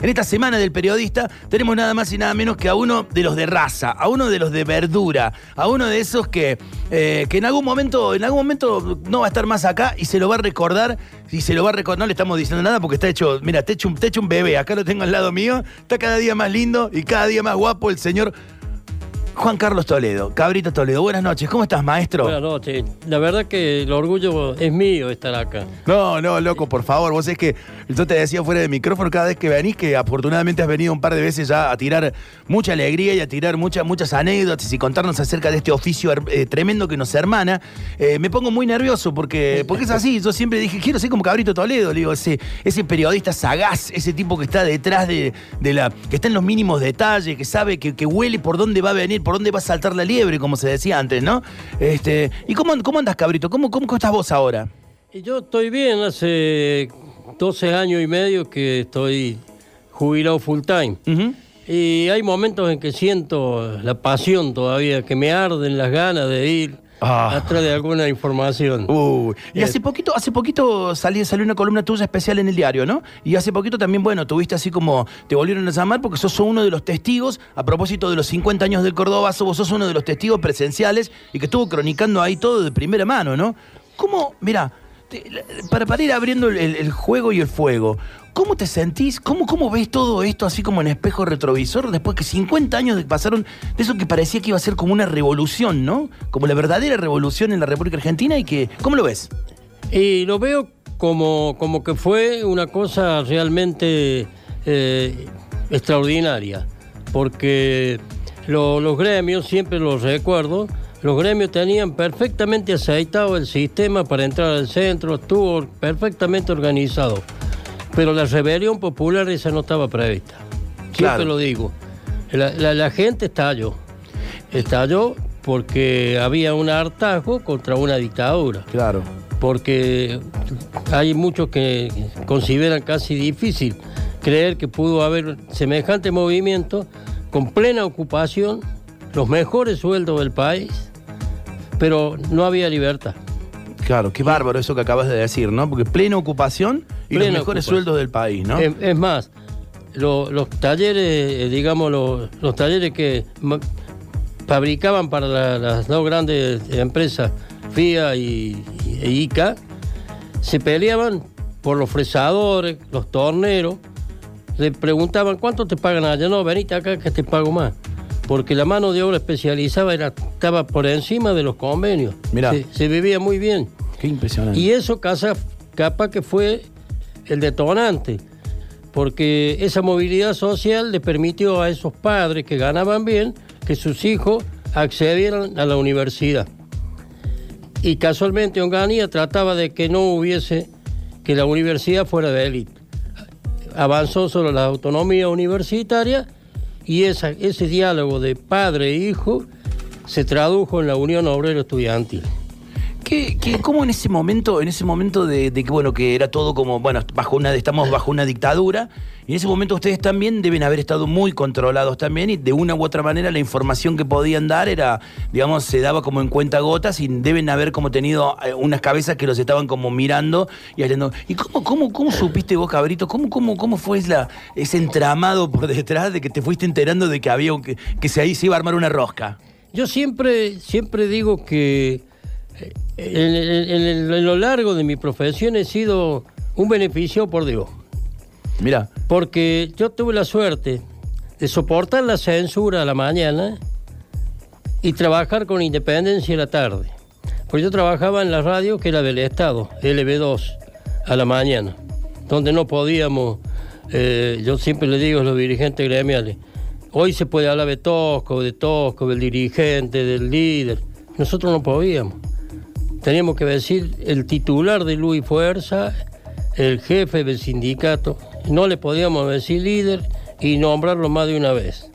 En esta semana del periodista tenemos nada más y nada menos que a uno de los de raza, a uno de los de verdura, a uno de esos que, eh, que en algún momento, en algún momento no va a estar más acá y se lo va a recordar. Y se lo va a recordar, no le estamos diciendo nada porque está hecho, mira, te hecho, un, un bebé, acá lo tengo al lado mío, está cada día más lindo y cada día más guapo el señor Juan Carlos Toledo, Cabrito Toledo. Buenas noches, ¿cómo estás, maestro? Buenas noches. La verdad que el orgullo es mío estar acá. No, no, loco, por favor. Vos es que yo te decía fuera de micrófono cada vez que venís que afortunadamente has venido un par de veces ya a tirar mucha alegría y a tirar muchas muchas anécdotas y contarnos acerca de este oficio eh, tremendo que nos hermana. Eh, me pongo muy nervioso porque, porque es así. Yo siempre dije, quiero ser como Cabrito Toledo, digo, ese, ese periodista sagaz, ese tipo que está detrás de, la. que está en los mínimos detalles, que sabe, que, que huele por dónde va a venir por dónde va a saltar la liebre, como se decía antes, ¿no? Este, ¿Y cómo, cómo andas, cabrito? ¿Cómo, cómo estás vos ahora? Yo estoy bien, hace 12 años y medio que estoy jubilado full time. Y hay momentos en que siento la pasión todavía, que me arden las ganas de ir Ah. Atrás de alguna información. Y hace poquito, hace poquito salió, salió una columna tuya especial en el diario, ¿no? Y hace poquito también, bueno, tuviste así como, te volvieron a llamar porque sos uno de los testigos, a propósito de los 50 años del Córdoba, vos sos uno de los testigos presenciales y que estuvo cronicando ahí todo de primera mano, ¿no? ¿Cómo, mira, para, para ir abriendo el, juego y el fuego, ¿cómo te sentís? ¿Cómo, ¿Cómo ves todo esto así como en espejo retrovisor después que 50 años pasaron de eso que parecía que iba a ser como una revolución, ¿no? Como la verdadera revolución en la República Argentina y que, ¿cómo lo ves? Y lo veo como, como que fue una cosa realmente eh, extraordinaria, porque los gremios, siempre los recuerdo, los gremios tenían perfectamente aceitado el sistema para entrar al centro, estuvo perfectamente organizado. Pero la rebelión popular esa no estaba prevista. Siempre lo digo. La, gente estalló. Estalló porque había un hartazgo contra una dictadura. Claro. Porque hay muchos que consideran casi difícil creer que pudo haber semejante movimiento con plena ocupación, los mejores sueldos del país pero no había libertad. Claro, qué bárbaro eso que acabas de decir, ¿no? Porque plena ocupación y los mejores sueldos del país, ¿no? Es, más, los talleres, eh, digamos, los, talleres que fabricaban para las dos grandes empresas, FIA y, e ICA, se peleaban por los fresadores, los torneros, le preguntaban, ¿cuánto te pagan allá? No, venite acá que te pago más porque la mano de obra especializada era, estaba por encima de los convenios. Mira. Se, vivía muy bien. Qué impresionante. Y eso casa, capa que fue el detonante, porque esa movilidad social le permitió a esos padres que ganaban bien que sus hijos accedieran a la universidad. Y casualmente Onganía trataba de que no hubiese, que la universidad fuera de élite. Avanzó sobre la autonomía universitaria y ese diálogo de padre e hijo se tradujo en la Unión Obrero Estudiantil. ¿Qué, cómo en ese momento, en ese momento de, que bueno, que era todo como, bueno, bajo una, estamos bajo una dictadura, y en ese momento ustedes también deben haber estado muy controlados también, y de una u otra manera la información que podían dar era, digamos, se daba como en cuenta gotas, y deben haber como tenido eh, unas cabezas que los estaban como mirando y hablando. ¿Y cómo, cómo, cómo supiste vos, cabrito? ¿Cómo, cómo, cómo fue la, ese entramado por detrás de que te fuiste enterando de que había que, que se ahí se iba a armar una rosca? Yo siempre, siempre digo que en, lo largo de mi profesión he sido un beneficio por Dios. Mira. Porque yo tuve la suerte de soportar la censura a la mañana y trabajar con independencia a la tarde. Porque yo trabajaba en la radio que era del Estado, LB2, a la mañana, donde no podíamos, eh, yo siempre le digo a los dirigentes gremiales, hoy se puede hablar de Tosco, de Tosco, del dirigente, del líder. Nosotros no podíamos teníamos que decir el titular de Luis Fuerza, el jefe del sindicato, no le podíamos decir líder y nombrarlo más de una vez.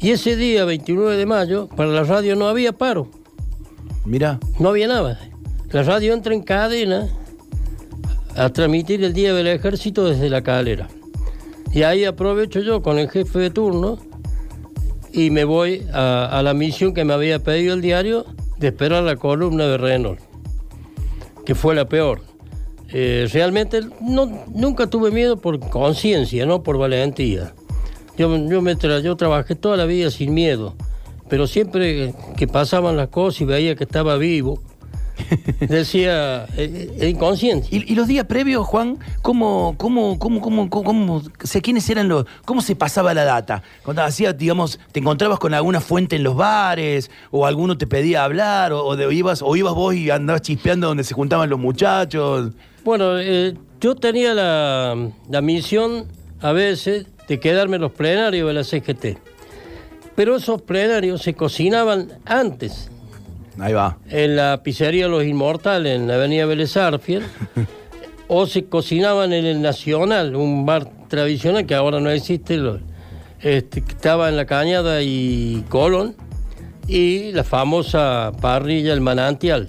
Y ese día, 29 de mayo, para la radio no había paro. Mira. No había nada. La radio entra en cadena a transmitir el Día del Ejército desde la calera. Y ahí aprovecho yo con el jefe de turno y me voy a, a la misión que me había pedido el diario de esperar la columna de Renault, que fue la peor. Eh, realmente no, nunca tuve miedo por conciencia, no por valentía. Yo, yo, me tra- yo trabajé toda la vida sin miedo, pero siempre que pasaban las cosas y veía que estaba vivo, decía, eh, eh, inconsciente. ¿Y, y los días previos, Juan, cómo, cómo, cómo, cómo, cómo, quiénes eran los, cómo se pasaba la data? Cuando hacía, digamos, te encontrabas con alguna fuente en los bares, o alguno te pedía hablar, o, o de- ibas, o ibas vos y andabas chispeando donde se juntaban los muchachos. Bueno, eh, yo tenía la, la misión a veces de quedarme en los plenarios de la CGT. Pero esos plenarios se cocinaban antes, Ahí va. en la pizzería Los Inmortales, en la avenida Vélez Arfiel, o se cocinaban en el Nacional, un bar tradicional que ahora no existe, este, estaba en la Cañada y Colón, y la famosa parrilla El Manantial,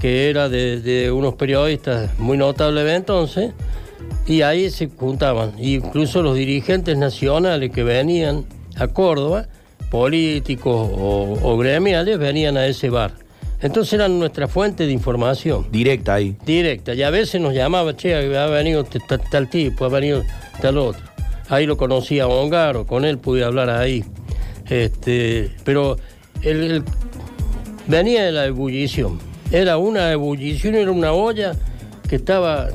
que era de, de unos periodistas muy notables de entonces, y ahí se juntaban, incluso los dirigentes nacionales que venían a Córdoba, políticos o, o gremiales, venían a ese bar. Entonces eran nuestra fuente de información Directa ahí. directa. Y a veces nos llamaba, che, ha venido tal tipo, ha venido tal otro. Ahí lo conocía a Ongaro, con él pude hablar ahí. Este, pero el, el- venía de la ebullición. Era una ebullición, era una olla que estaba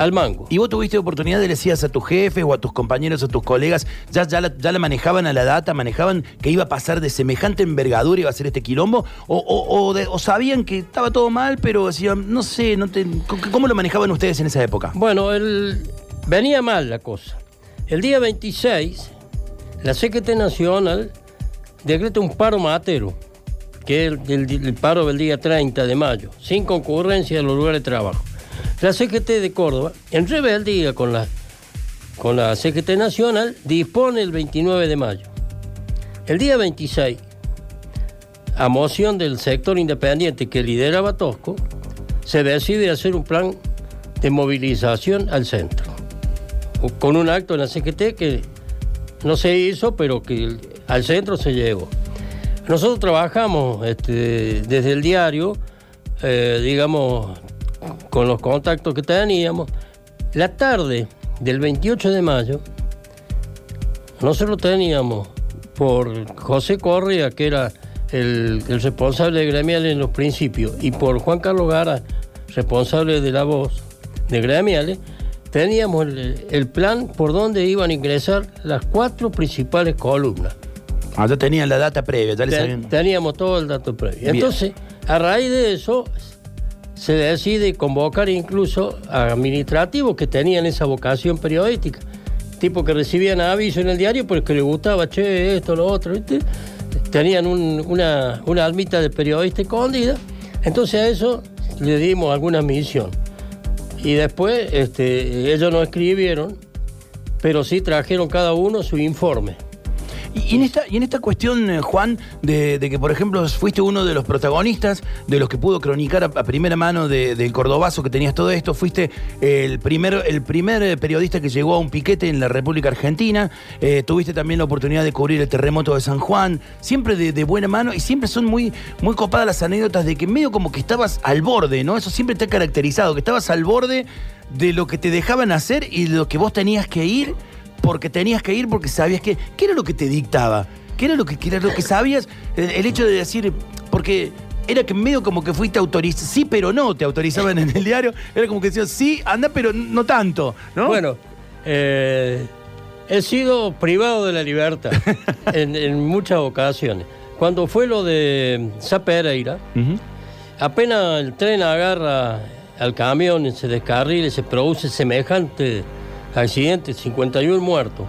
al mango. ¿Y vos tuviste oportunidad de decías a tus jefes o a tus compañeros o a tus colegas, ya, ya, la, ya la manejaban a la data, manejaban que iba a pasar de semejante envergadura, iba a ser este quilombo? ¿O, o- o de- o sabían que estaba todo mal, pero decían, no sé, no te, ¿cómo lo manejaban ustedes en esa época? Bueno, el- venía mal la cosa. El día 26, la CGT Nacional decreta un paro matero, que es el, el- el paro del día 30 de mayo, sin concurrencia en los lugares de trabajo. La CGT de Córdoba, en rebeldía con la, con la CGT Nacional, dispone el 29 de mayo. El día 26, a moción del sector independiente que lideraba Tosco, se decide hacer un plan de movilización al centro. Con un acto en la CGT que no se hizo, pero que al centro se llegó. Nosotros trabajamos este, desde el diario, eh, digamos, con los contactos que teníamos. La tarde del 28 de mayo, nosotros teníamos por José Correa, que era el, el responsable de gremiales en los principios, y por Juan Carlos Gara, responsable de la voz de gremiales, teníamos el, el plan por donde iban a ingresar las cuatro principales columnas. Ah, ya tenían la data previa, ya les Ten- sabían. teníamos todo el dato previo. Bien. Entonces, a raíz de eso, se decide convocar incluso a administrativos que tenían esa vocación periodística. Tipo que recibían aviso en el diario porque les gustaba, che, esto, lo otro. Tenían un- una, una almita de periodista escondida. Entonces a eso le dimos alguna misión. Y después este, ellos no escribieron, pero sí trajeron cada uno su informe. Y, en esta, y en esta cuestión, eh, Juan, de, de que, por ejemplo, fuiste uno de los protagonistas, de los que pudo cronicar a, primera mano de- del cordobazo que tenías todo esto, fuiste el primer, el primer eh, periodista que llegó a un piquete en la República Argentina, eh, tuviste también la oportunidad de cubrir el terremoto de San Juan, siempre de, de buena mano y siempre son muy, muy copadas las anécdotas de que medio como que estabas al borde, ¿no? Eso siempre te ha caracterizado, que estabas al borde de lo que te dejaban hacer y de lo que vos tenías que ir porque tenías que ir porque sabías que. ¿Qué era lo que te dictaba? ¿Qué era lo que, qué era lo que sabías? El, el hecho de decir. Porque era que medio como que fuiste autorizado. Sí, pero no, te autorizaban en el diario. Era como que decían, sí, anda, pero no tanto, ¿no? Bueno, eh, he sido privado de la libertad en, en muchas ocasiones. Cuando fue lo de Sa Pereira, Ujú. apenas el tren agarra al camión y se descarrila y se produce semejante accidente, 51 muertos.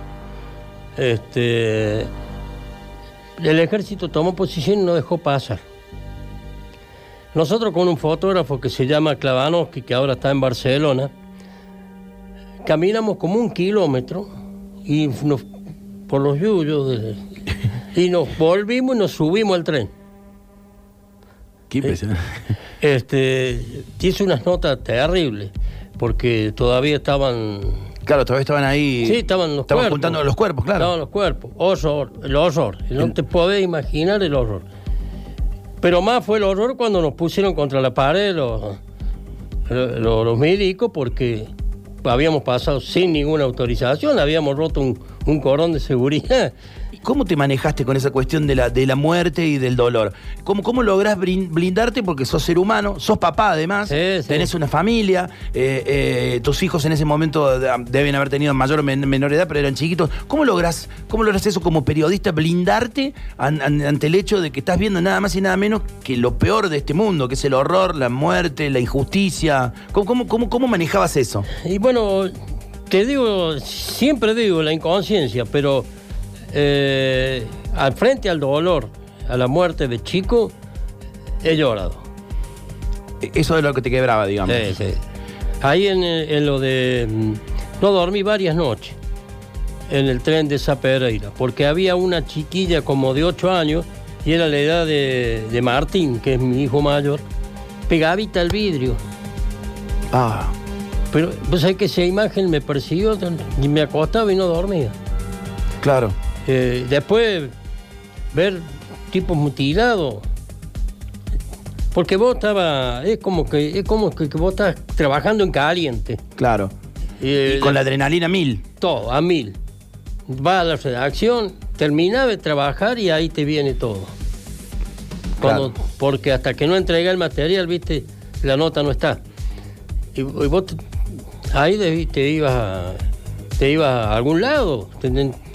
Este, el ejército tomó posición y no dejó pasar. Nosotros con un fotógrafo que se llama Klavanowski, que ahora está en Barcelona, caminamos como un kilómetro y nos, por los yuyos de- y nos volvimos y nos subimos al tren. Qué impresionante. Este, hice unas notas terribles porque todavía estaban Claro, todavía estaban ahí. Sí, estaban los Estaban cuerpos. juntando los cuerpos, claro. Estaban los cuerpos. Horror, el horror. No te podés imaginar el horror. Pero más fue el horror cuando nos pusieron contra la pared los, lo- los milicos porque habíamos pasado sin ninguna autorización, habíamos roto un, un cordón de seguridad. ¿Y ¿Cómo te manejaste con esa cuestión de la, de la muerte y del dolor? ¿Cómo, cómo lográs blindarte? Porque sos ser humano, sos papá además, Sí, sí. tenés una familia, eh, eh, tus hijos en ese momento de- deben haber tenido mayor o men- menor edad, pero eran chiquitos. ¿Cómo lográs, cómo lográs eso como periodista, blindarte an- an- ante el hecho de que estás viendo nada más y nada menos que lo peor de este mundo, que es el horror, la muerte, la injusticia? ¿Cómo, cómo, cómo, cómo manejabas eso? Y bueno, te digo, siempre digo la inconsciencia, pero eh, al frente al dolor, a la muerte de chico, he llorado. Eso es lo que te quebraba, digamos. Sí, sí. Ahí en, en lo de... mm, No dormí varias noches en el tren de Sa Pereira, porque había una chiquilla como de 8 años, y era la edad de, de Martín, que es mi hijo mayor, pegadita al vidrio. Ah, Pero pues hay que esa imagen me persiguió y me acostaba y no dormía. claro. Eh, después ver tipos mutilados. Porque vos estabas, es como que, es como que, que vos estás trabajando en caliente. Claro. Eh, Y con la adrenalina mil. Todo, a mil. Va a la redacción, termina de trabajar y ahí te viene todo. Cuando- Claro. Porque hasta que no entrega el material, viste, la nota no está. Y, y vos te- ahí de- te ibas a, te ibas a algún lado.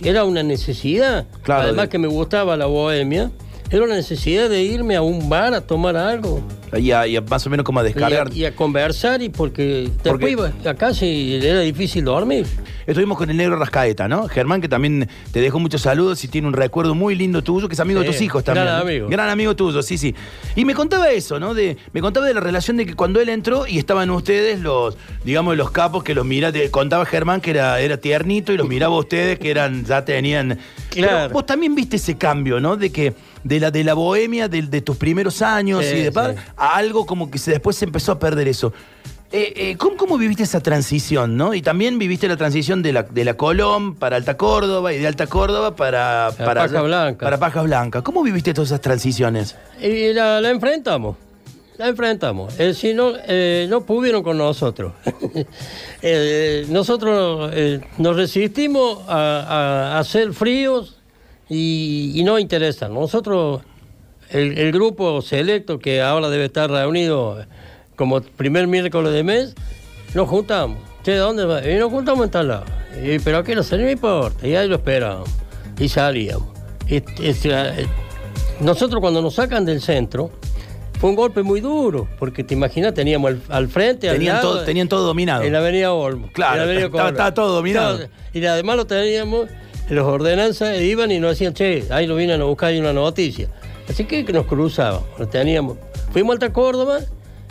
Era una necesidad. Claro, Además de- que me gustaba la bohemia. Era una necesidad de irme a un bar a tomar algo. Y a, y a más o menos como a Y a, descargar. y a conversar y porque después Porque- iba a casa y era difícil dormir. Estuvimos con el negro Rascaeta, ¿no? Germán, que también te dejó muchos saludos y tiene un recuerdo muy lindo tuyo, que es amigo de Sí, tus hijos también. gran amigo. Gran amigo tuyo, sí, sí. Y me contaba eso, ¿no? De, me contaba de la relación de que cuando él entró y estaban ustedes los, digamos, los capos que los mira, te contaba Germán que era, era tiernito y los miraba a ustedes que eran, ya tenían. Claro. Pero vos también viste ese cambio, ¿no? De que, de la, de la bohemia, de, de tus primeros años Sí, y de par, sí. a algo como que se, después se empezó a perder eso. Eh, eh, ¿cómo, cómo viviste esa transición, no? Y también viviste la transición de la, de la Colón para Alta Córdoba y de Alta Córdoba para... Para Paja Blanca. Para Paja Blanca. ¿Cómo viviste todas esas transiciones? Y la, la enfrentamos. La enfrentamos. Eh, si no, no pudieron con nosotros. Nosotros nos resistimos a, a- a ser fríos y, y no interesan. Nosotros, el, el grupo selecto que ahora debe estar reunido como primer miércoles de mes, nos juntamos. Che, ¿dónde va? Y nos juntamos en tal lado. Y, pero aquí no se no importa. Y ahí lo esperábamos. Y salíamos. Y- nosotros cuando nos sacan del centro, fue un golpe muy duro, porque te imaginas, teníamos al, al frente, al Tenían lado, todo, tenían todo dominado. en la avenida Olmo. Claro, en la avenida estaba- estaba todo dominado. Y además lo teníamos, los ordenanzas iban y nos decían, che, ahí lo vienen a buscar y una noticia. Así que nos cruzábamos, lo teníamos. Fuimos a Alta Córdoba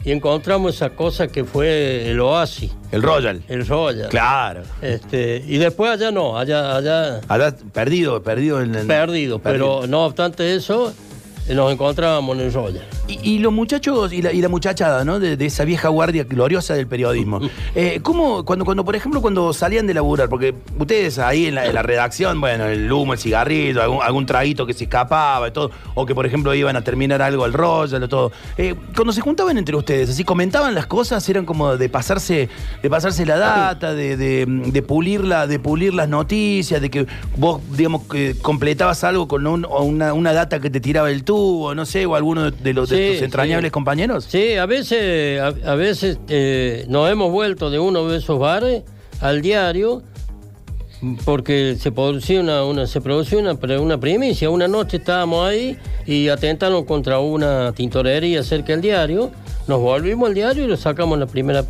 y encontramos esa cosa que fue el oasis, El Royal. el Royal. Claro. Este, y después allá no, allá, allá Allá perdido, perdido en el... perdido, pero no obstante eso, nos encontrábamos en el Royal. Y, y los muchachos y la, y la muchachada, ¿no? De, de esa vieja guardia gloriosa del periodismo. Eh, ¿Cómo, cuando, cuando, por ejemplo, cuando salían de laburar, porque ustedes ahí en la, en la redacción, bueno, el humo, el cigarrillo, algún, algún traguito que se escapaba y todo, o que, por ejemplo, iban a terminar algo al Royal o todo. Eh, cuando se juntaban entre ustedes, así comentaban las cosas, eran como de pasarse, de pasarse la data, de, de, de pulir la, de pulir las noticias, de que vos, digamos, que completabas algo con un- una, una data que te tiraba el tubo, no sé, o alguno de los Sí, tus entrañables sí. compañeros. Sí, a veces, a, a veces eh, nos hemos vuelto de uno de esos bares al diario porque se producía una, una se producía una, una primicia. Una noche estábamos ahí y atentaron contra una tintorería cerca del diario. Nos volvimos al diario y lo sacamos en la primera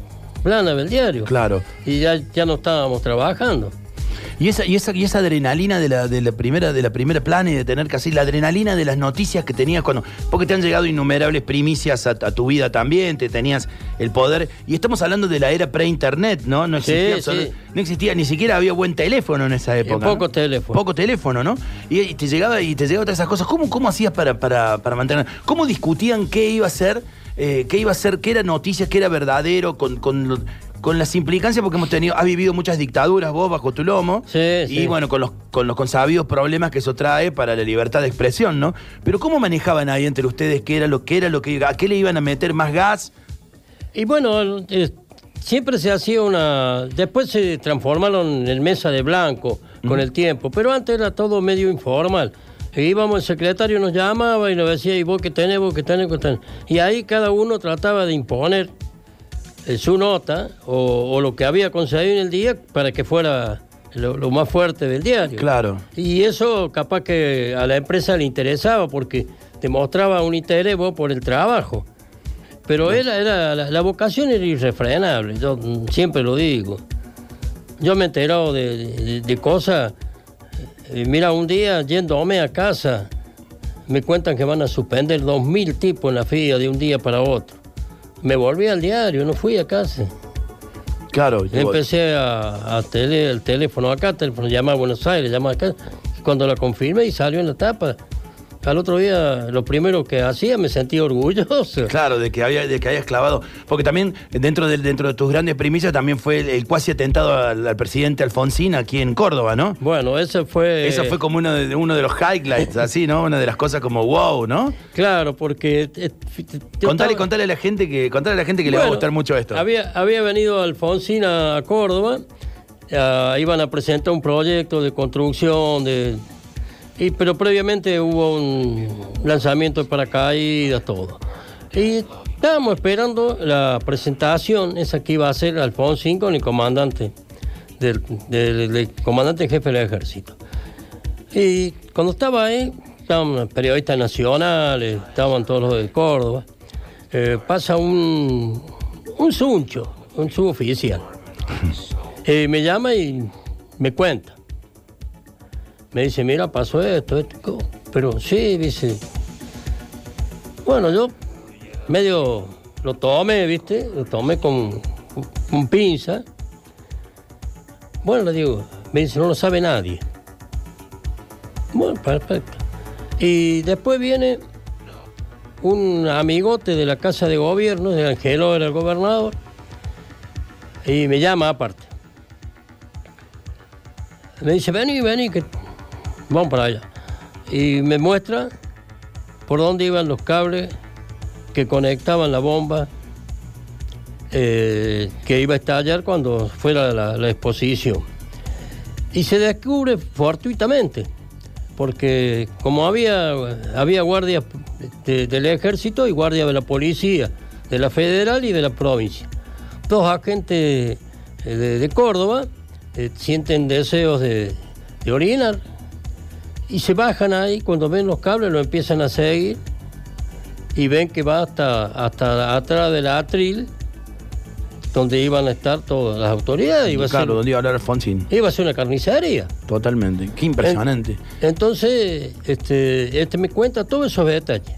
plana del diario. Claro. Y ya, ya no estábamos trabajando. Y esa, y esa, y esa adrenalina de la, de la primera, de la primera plana y de tener hacer, la adrenalina de las noticias que tenías cuando. Porque te han llegado innumerables primicias a, a tu vida también, te tenías el poder. Y estamos hablando de la era pre-internet, ¿no? No existía, Sí, no existía, ni siquiera había buen teléfono en esa época. poco ¿no? teléfono. Poco teléfono, ¿no? Y, y te llegaba, y te llegaban todas esas cosas. ¿Cómo, cómo hacías para, para, para mantener? ¿Cómo discutían qué iba a ser? eh, qué iba a ser, qué era noticia, qué era verdadero, con, con, con las implicancias, porque hemos tenido, has vivido muchas dictaduras vos bajo tu lomo. Sí, y sí. bueno, con los, con los consabidos problemas que eso trae para la libertad de expresión, ¿no? Pero ¿cómo manejaban ahí entre ustedes qué era lo que era lo que a qué le iban a meter más gas? Y bueno, eh, siempre se hacía una... Después se transformaron en mesa de blanco con el tiempo, pero antes era todo medio informal. E íbamos, el secretario nos llamaba y nos decía, ¿y vos qué tenés, vos qué tenés, qué tenés? Y ahí cada uno trataba de imponer su nota o, o lo que había conseguido en el día para que fuera lo, lo más fuerte del diario. Claro. Y eso capaz que a la empresa le interesaba porque te mostraba un interés por el trabajo. Pero era, era, la, la vocación era irrefrenable, yo siempre lo digo. Yo me he enterado de, de- de cosas. eh, mira, un día yéndome a casa, me cuentan que van a suspender dos mil tipos en la FIA de un día para otro. Me volví al diario, no fui a casa. Claro. y vos- Empecé a, a tele, el teléfono acá, el teléfono llama a Buenos Aires, llama acá. Cuando la confirmé y salió en la tapa, al otro día lo primero que hacía me sentí orgulloso. Claro, de que había, de que hayas clavado. Porque también dentro de, dentro de tus grandes primicias también fue el, el cuasi atentado al, al presidente Alfonsín aquí en Córdoba, ¿no? Bueno, ese fue... Eso fue como uno de, uno de los highlights, así, ¿no? Una de las cosas como wow, ¿no? Claro, porque... eh, yo Contale, estaba- contale a la gente que, contale a la gente que le va a gustar mucho esto. Había, había venido Alfonsín a, a Córdoba, ah, iban a presentar un proyecto de construcción, de, y, pero previamente hubo un lanzamiento de paracaídas, todo. Y estábamos esperando la presentación, esa que iba a hacer Alfonsín con el comandante, del, del- del comandante jefe del ejército. Y cuando estaba ahí, estaban periodistas nacionales, estaban todos los de Córdoba, eh, pasa un, un suncho, un suboficial. Eh, me llama y me cuenta. Me dice, mira, pasó esto, esto. Pero sí, dice. Bueno, yo medio lo tomé, ¿viste? Lo tomé con, con pinza. Bueno, le digo, me dice, no lo sabe nadie. Bueno, perfecto. Y después viene un amigote de la Casa de Gobierno, de Angelo era el gobernador, y me llama aparte. Me dice, vení, vení, que vamos para allá. Y me muestra por dónde iban los cables que conectaban la bomba eh, que iba a estallar cuando fuera la, exposición. Y se descubre fortuitamente, porque como había, había guardias de- del ejército y guardias de la policía, de la federal y de la provincia. Dos agentes eh, de, de Córdoba eh, sienten deseos de, de orinar y se bajan ahí, cuando ven los cables lo empiezan a seguir y ven que va hasta, hasta atrás del atril, donde iban a estar todas las autoridades. Iba a ser- claro, donde iba a hablar Alfonsín. iba a ser una carnicería. Totalmente. Qué impresionante. Entonces, este, este me cuenta todos esos detalles.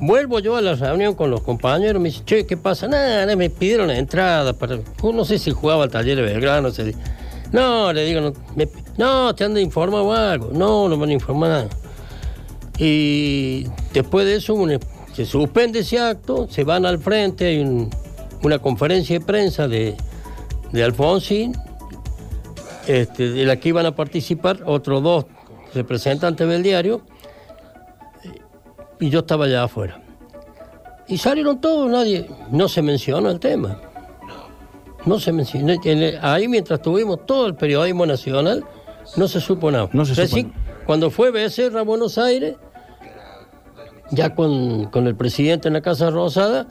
Vuelvo yo a la reunión con los compañeros, me dice, che, ¿qué pasa? Nada, me pidieron la entrada para. No sé si jugaba al taller de Belgrano. se- No, le digo, no, me- no, te han de informar o algo. No, no han informado nada. Y después de eso se suspende ese acto, se van al frente, hay un- una conferencia de prensa de, de Alfonsín, este, de la que iban a participar otros dos representantes del diario, y yo estaba allá afuera. Y salieron todos, nadie, no se mencionó el tema. No se mencionó. en el- Ahí mientras tuvimos todo el periodismo nacional, no se supo nada. No se supo Recién, Cuando fue Becerra a Buenos Aires, ya con, con el presidente en la Casa Rosada,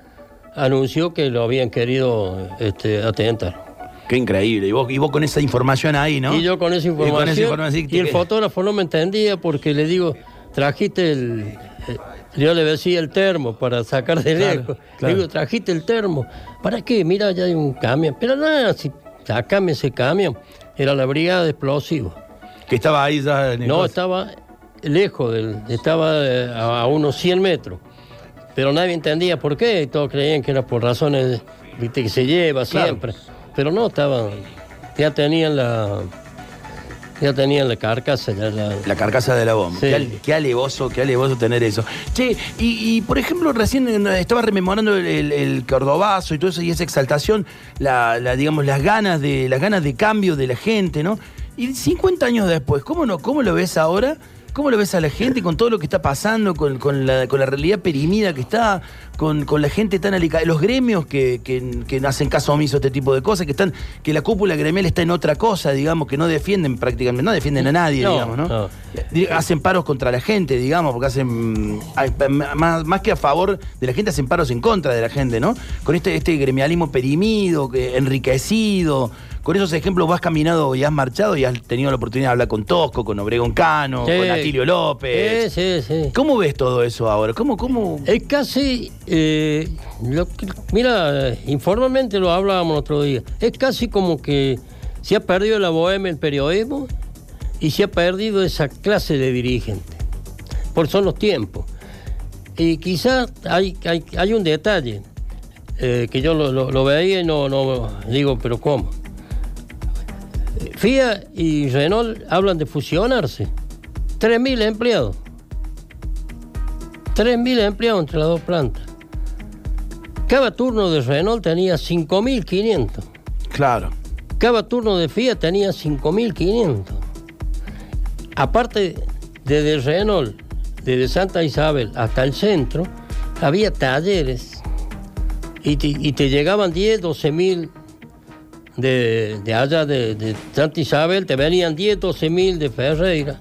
anunció que lo habían querido este, atentar. Qué increíble. Y vos, y vos con esa información ahí, ¿no? Y yo con esa Y con información. esa información, y el ¿qué? fotógrafo no me entendía porque le digo, trajiste el. eh, yo le decía el termo para sacar de Claro, lejos. claro. Le digo, trajiste el termo. ¿Para qué? Mira, ya hay un camión. Pero nada, si sacame ese camión. Era la brigada de explosivos. Que estaba ahí ya en el No, estaba lejos, del, estaba eh, a, unos 100 metros. Pero nadie entendía por qué, todos creían que era por razones viste, que se lleva Claro. siempre. Pero no, estaban, ya tenían la, ya tenían la carcasa, ya la- La carcasa de la bomba. Sí. Qué, al- qué alevoso, qué alevoso tener eso. Che, y, y, por ejemplo, recién eh, estaba rememorando el, el, el cordobazo y todo eso, y esa exaltación, la, la, digamos, las ganas de, las ganas de cambio de la gente, ¿no? Y 50 años después, ¿cómo no, cómo lo ves ahora ¿Cómo lo ves a la gente con todo lo que está pasando, con, con la, con la realidad perimida que está, con, con la gente tan alicada, los gremios que, que, que hacen caso omiso a este tipo de cosas, que están, que la cúpula gremial está en otra cosa, digamos, que no defienden prácticamente, no defienden a nadie, No, digamos, ¿no? Hacen paros contra la gente, digamos, porque hacen más, más que a favor de la gente, hacen paros en contra de la gente, ¿no? Con este, este gremialismo perimido, que- enriquecido. Con esos ejemplos vas caminado y has marchado y has tenido la oportunidad de hablar con Tosco, con Obregón Cano, Sí. con Atilio López. Sí, sí, sí. ¿Cómo ves todo eso ahora? ¿Cómo, cómo? Es casi, eh, lo que- mira, informalmente lo hablábamos otro día, es casi como que se ha perdido la bohemia el periodismo y se ha perdido esa clase de dirigente, por son los tiempos. Y quizás hay, hay, hay un detalle eh, que yo lo, lo- lo veía y no, no digo, pero ¿cómo? FIA y Renault hablan de fusionarse. 3.000 empleados. 3.000 empleados entre las dos plantas. Cada turno de Renault tenía 5.500. Claro. Cada turno de Fiat tenía 5.500. Aparte, desde Renault, desde Santa Isabel hasta el centro, había talleres. Y te, y te llegaban 10, 12 mil de, de allá de, de Santa Isabel, te venían 10, 12 mil de Ferreira.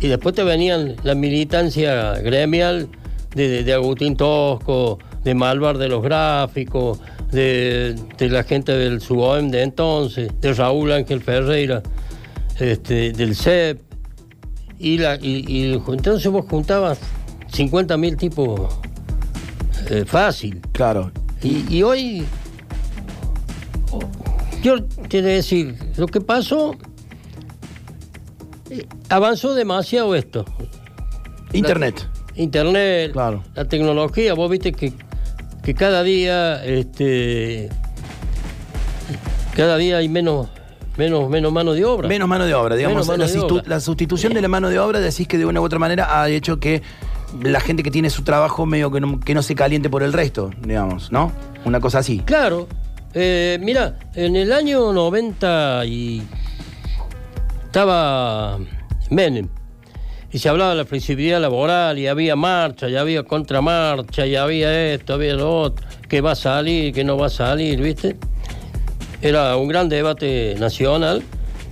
Y después te venían la militancia gremial de, Agustín Tosco, de Malvar de los gráficos, de, de la gente del SUOM de entonces, de Raúl Ángel Ferreira, este, del CEP. Y, la, y, y entonces vos juntabas 50 mil tipos eh, fácil. Claro. Y, y hoy, yo quiero decir, lo que pasó, avanzó demasiado esto. Internet. Internet, Claro. la tecnología, vos viste que, que cada día, este, cada día hay menos, menos, menos mano de obra. Menos mano de obra, digamos. La, obra. la sustitución de la mano de obra, decís que de una u otra manera ha hecho que la gente que tiene su trabajo medio que no, que no se caliente por el resto, digamos, ¿no? Una cosa así. Claro. Eh, mira, en el año 90 y estaba Menem y se hablaba de la flexibilidad laboral y había marcha, y había contramarcha, y había esto, había lo otro, que va a salir, que no va a salir, ¿viste? Era un gran debate nacional,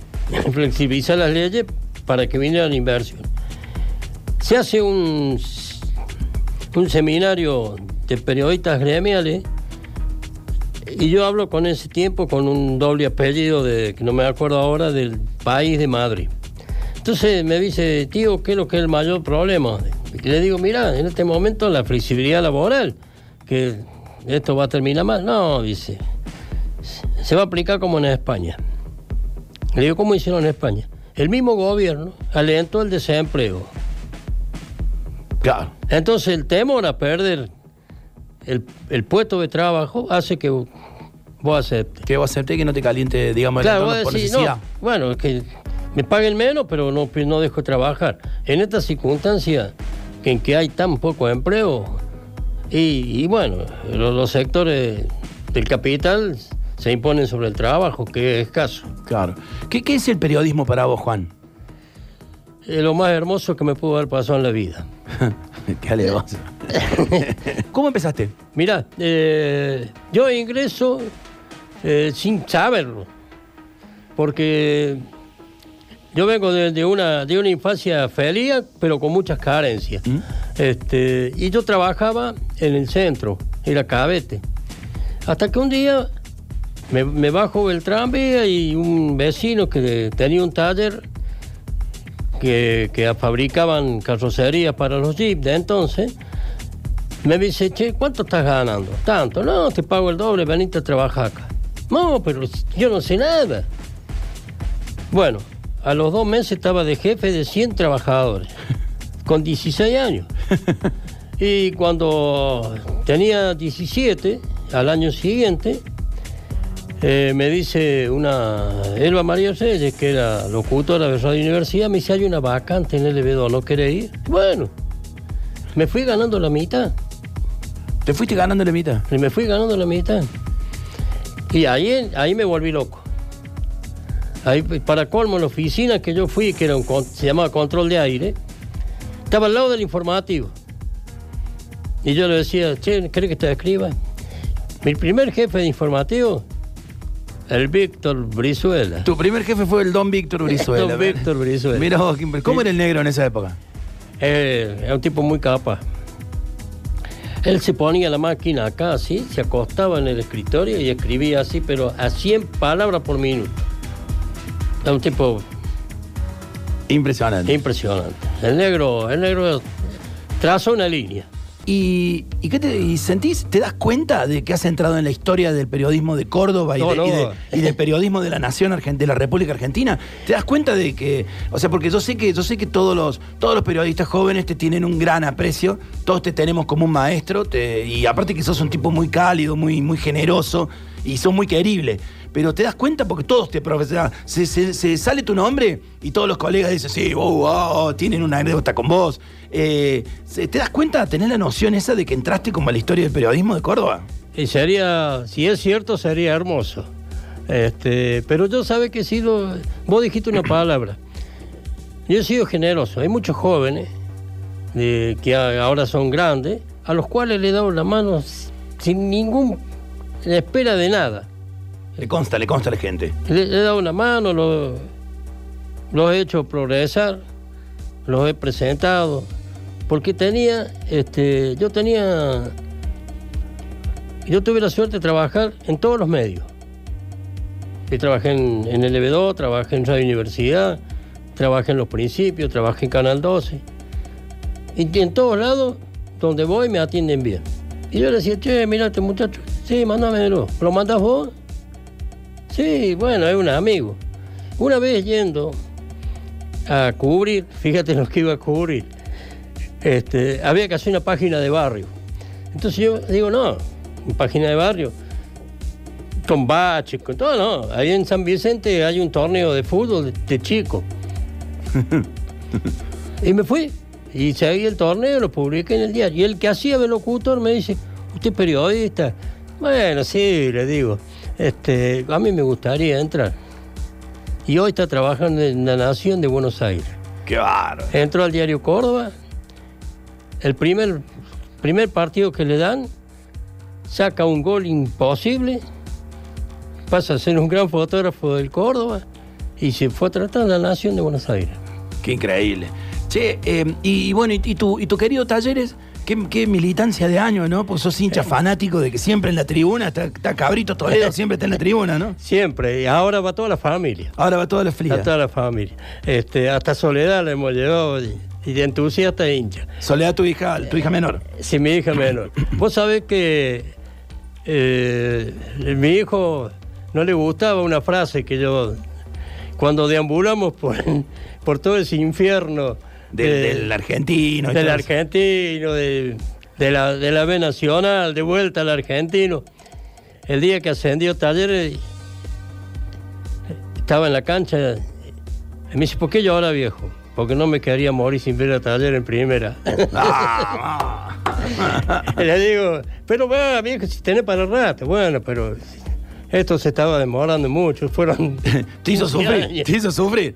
flexibilizar las leyes para que viniera la inversión. Se hace un, un seminario de periodistas gremiales y yo hablo con ese tiempo con un doble apellido de que no me acuerdo ahora del país de Madrid. Entonces me dice, tío, ¿qué es lo que es el mayor problema? Y le digo, mira, en este momento la flexibilidad laboral, que esto va a terminar mal. No, dice, se va a aplicar como en España. Le digo, ¿cómo hicieron en España? El mismo gobierno alentó el desempleo. Claro. Entonces el temor a perder el, el puesto de trabajo hace que vos aceptes. Que vos acepté que no te caliente, digamos, el Claro, entorno vos por decís, necesidad. no, bueno, es que me paguen menos, pero no, no dejo de trabajar. En esta circunstancia en que hay tan poco empleo, y, y bueno, lo- los, sectores del capital se imponen sobre el trabajo, que es escaso. Claro. ¿Qué, qué es el periodismo para vos, Juan? Es lo más hermoso que me pudo haber pasado en la vida. qué alevoso. ¿Cómo empezaste? Mira, eh, yo ingreso eh, sin saberlo, porque yo vengo de, de una, de una infancia feliz, pero con muchas carencias. Este, y yo trabajaba en el centro, era cabete. Hasta que un día me, me bajo del tranvía y un vecino que tenía un taller que, que fabricaban carrocerías para los jeeps de entonces, me dice, che, ¿cuánto estás ganando? Tanto, no, te pago el doble, venite a trabajar acá. No, pero yo no sé nada. Bueno, a los dos meses estaba de jefe de 100 trabajadores, con 16 años. Y cuando tenía 17, al año siguiente, eh, me dice una Elba María Reyes, que era locutora de Radio Universidad, me dice, hay una vacante en LB2, ¿no querés ir? Bueno, me fui ganando la mitad. ¿Te fuiste ganando la mitad? Y me fui ganando la mitad. Y ahí, ahí me volví loco. Ahí, para colmo, la oficina que yo fui, que era un, se llamaba control de aire, Estaba al lado del informativo. Y yo le decía, che, ¿crees que te escriba? Mi primer jefe de informativo, el Víctor Brizuela. Tu primer jefe fue el Don Víctor Brizuela. Don Víctor Brizuela. Mira ¿cómo era el negro en esa época? Eh, era un tipo muy capaz. Él se ponía la máquina acá así, se acostaba en el escritorio y escribía así, pero a 100 palabras por minuto. Era un tipo Impresionante. impresionante. El negro, el negro trazó una línea. ¿Y, y qué te y sentís? ¿Te das cuenta de que has entrado en la historia del periodismo de Córdoba y, No, de- no. y de- y del periodismo de la nación de la República Argentina? ¿Te das cuenta de que, o sea, porque yo sé que yo sé que todos los todos los periodistas jóvenes te tienen un gran aprecio, todos te tenemos como un maestro, te- y aparte que sos un tipo muy cálido, muy muy generoso y sos muy querible. Pero te das cuenta porque todos te profesan. Se, se- se sale tu nombre y todos los colegas dicen, sí, oh, oh, tienen una anécdota con vos. Eh, ¿Te das cuenta, tenés la noción esa de que entraste como a la historia del periodismo de Córdoba? Y sería, si es cierto, sería hermoso. Este, pero yo sabe que he sido, vos dijiste una palabra. Yo he sido generoso. Hay muchos jóvenes de- que ahora son grandes, a los cuales le he dado la mano sin ningún espera de nada. Le consta, le consta la gente. Le, he dado una mano, lo- los he hecho progresar, los he presentado, porque tenía, este, yo tenía, yo tuve la suerte de trabajar en todos los medios. Trabajé en, en el EB2, trabajé en Radio Universidad, trabajé en Los Principios, trabajé en Canal 12. Y en todos lados, donde voy, me atienden bien. Y yo le decía, che, mira este muchacho, sí, mándamelo. ¿Lo mandas vos? Sí, bueno, es un amigo. Una vez yendo a cubrir, fíjate lo que iba a cubrir, este, había que hacer una página de barrio. Entonces yo digo, no, una página de barrio, con baches, con todo, no. Ahí en San Vicente hay un torneo de fútbol de, de chico. y me fui. Y seguí el torneo, lo publiqué en el diario. Y el que hacía de locutor me dice, ¿usted es periodista? Bueno, sí, le digo. Este, a mí me gustaría entrar. Y hoy está trabajando en la Nación de Buenos Aires. Qué bárbaro. Entró al diario Córdoba. El primer, primer partido que le dan, saca un gol imposible. Pasa a ser un gran fotógrafo del Córdoba. Y se fue a tratar a la Nación de Buenos Aires. Qué increíble. Che, eh, y, y bueno, y, y tu, y tu querido Talleres, qué, qué militancia de año, ¿no? Porque sos hincha fanático de que siempre en la tribuna, está, está Cabrito Toledo, siempre está en la tribuna, ¿no? Siempre. Y ahora va toda la familia. Ahora va toda la A fría. toda la familia. Este, hasta Soledad le hemos llevado y, y de entusiasta hincha. Soledad, tu hija, tu hija menor. Sí, mi hija menor. Vos sabés que eh, mi hijo no le gustaba una frase que yo, cuando deambulamos por, por todo ese infierno Del, de- del argentino. del argentino, de, de la, de la B Nacional, de vuelta al argentino. El día que ascendió Talleres, estaba en la cancha y me dice, ¿por qué yo ahora viejo? Porque no me quería morir sin ver a Talleres en primera. Le digo, pero va, viejo, si tenés para el rato. Bueno, pero esto se estaba demorando mucho. Fueron. te hizo 15 sufrir, años. te hizo sufrir.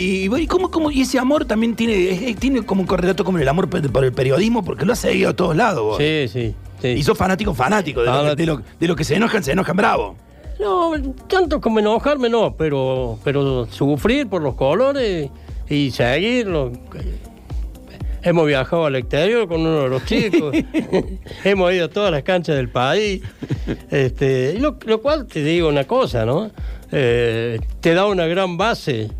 Y, bueno, ¿y cómo, cómo- y ese amor también tiene, tiene como un correlato como el amor por, el periodismo, porque lo has seguido a todos lados vos. Sí, sí. sí. Y sos fanático, fanático. De, lo que, de, lo, de lo que se enojan, se enojan bravo. No, tanto como enojarme no, pero, pero sufrir por los colores y seguirlo. Hemos viajado al exterior con uno de los chicos, hemos ido a todas las canchas del país, este, lo cual te digo una cosa, ¿no? Eh, te da una gran base,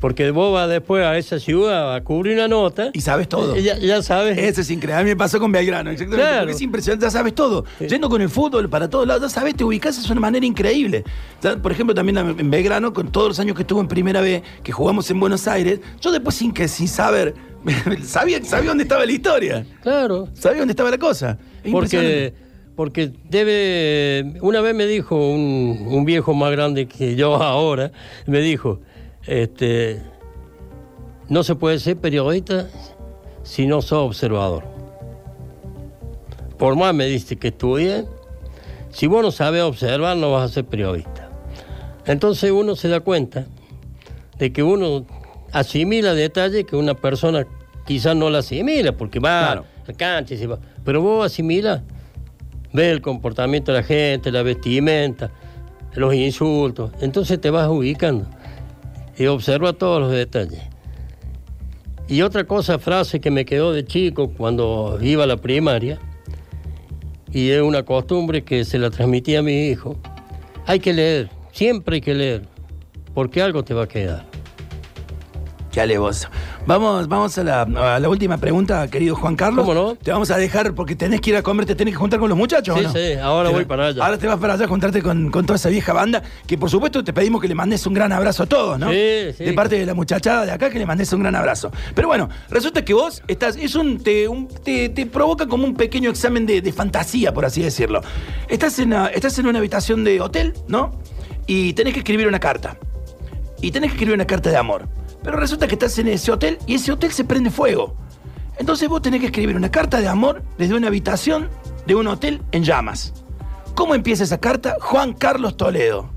porque vos vas después a esa ciudad a cubrir una nota Y sabes todo. ya, ya sabes. Ese es increíble. A mí me pasó con Belgrano, exactamente. Claro. Porque es impresionante, ya sabes todo. Yendo con el fútbol para todos lados, ya sabes, te ubicás de una manera increíble. Por ejemplo, también en Belgrano, con todos los años que estuve en primera B, que jugamos en Buenos Aires, yo después sin que sin saber, sabía, sabía dónde estaba la historia. Claro. Sabía dónde estaba la cosa. Es Porque, porque debe. Una vez me dijo un, un viejo más grande que yo ahora, me dijo: este, No se puede ser periodista si no sos observador. Por más me diste que estudie, si vos no sabes observar, no vas a ser periodista. Entonces uno se da cuenta de que uno asimila detalles que una persona quizás no la asimila porque va Claro. a la cancha y se va. Pero vos asimilas, ves el comportamiento de la gente, la vestimenta, los insultos. Entonces te vas ubicando y observa todos los detalles. Y otra cosa, frase que me quedó de chico cuando iba a la primaria, y es una costumbre que se la transmití a mi hijo, hay que leer, siempre hay que leer, porque algo te va a quedar. Qué alevoso. Vamos, vamos a la, a la última pregunta, querido Juan Carlos. ¿Cómo no? Te vamos a dejar porque tenés que ir a comer, te tenés que juntar con los muchachos. ¿o Sí, no? sí, ahora Te- voy para allá. Ahora te vas para allá a juntarte con, con toda esa vieja banda, que por supuesto te pedimos que le mandes un gran abrazo a todos, ¿no? Sí, sí. De parte de la muchachada de acá, que le mandes un gran abrazo. Pero bueno, resulta que vos estás, es un, te, un- te, te provoca como un pequeño examen de, de fantasía, por así decirlo. Estás en, una- estás en una habitación de hotel, ¿no? Y tenés que escribir una carta y tenés que escribir una carta de amor. Pero resulta que estás en ese hotel y ese hotel se prende fuego. Entonces vos tenés que escribir una carta de amor desde una habitación de un hotel en llamas. ¿Cómo empieza esa carta? Juan Carlos Toledo.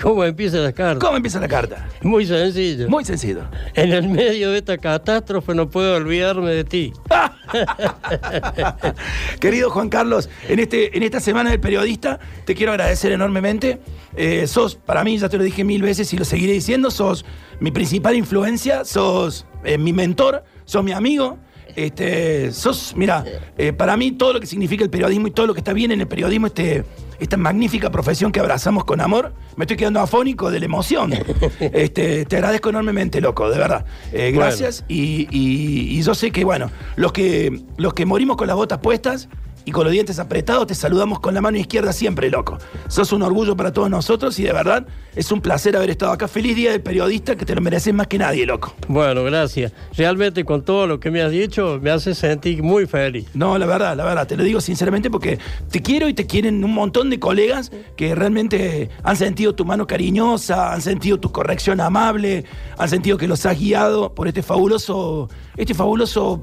¿Cómo empieza la carta? ¿Cómo empieza la carta? Muy sencillo. Muy sencillo. En el medio de esta catástrofe no puedo olvidarme de ti. Querido Juan Carlos, en, este, en esta semana del periodista te quiero agradecer enormemente. Eh, sos, para mí, ya te lo dije mil veces y lo seguiré diciendo, sos mi principal influencia, sos eh, mi mentor, sos mi amigo. Este, sos, mira, eh, para mí todo lo que significa el periodismo y todo lo que está bien en el periodismo, este, esta magnífica profesión que abrazamos con amor, me estoy quedando afónico de la emoción. Este, te agradezco enormemente, loco, de verdad. Eh, Bueno. gracias. Y, y- y yo sé que, bueno, los que, los que morimos con las botas puestas y con los dientes apretados, te saludamos con la mano izquierda siempre, loco. Sos un orgullo para todos nosotros y de verdad es un placer haber estado acá. Feliz día del periodista, que te lo mereces más que nadie, loco. Bueno, gracias. Realmente con todo lo que me has dicho me hace sentir muy feliz. No, la verdad, la verdad, te lo digo sinceramente porque te quiero y te quieren un montón de colegas que realmente han sentido tu mano cariñosa, han sentido tu corrección amable, han sentido que los has guiado por este fabuloso, este fabuloso,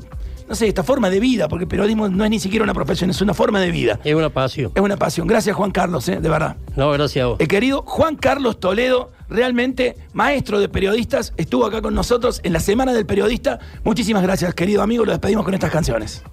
no sé, esta forma de vida, porque el periodismo no es ni siquiera una profesión, es una forma de vida. Es una pasión. Es una pasión. Gracias, Juan Carlos, eh, de verdad. No, gracias a vos. El querido Juan Carlos Toledo, realmente maestro de periodistas, estuvo acá con nosotros en la Semana del Periodista. Muchísimas gracias, querido amigo. Lo despedimos con estas canciones.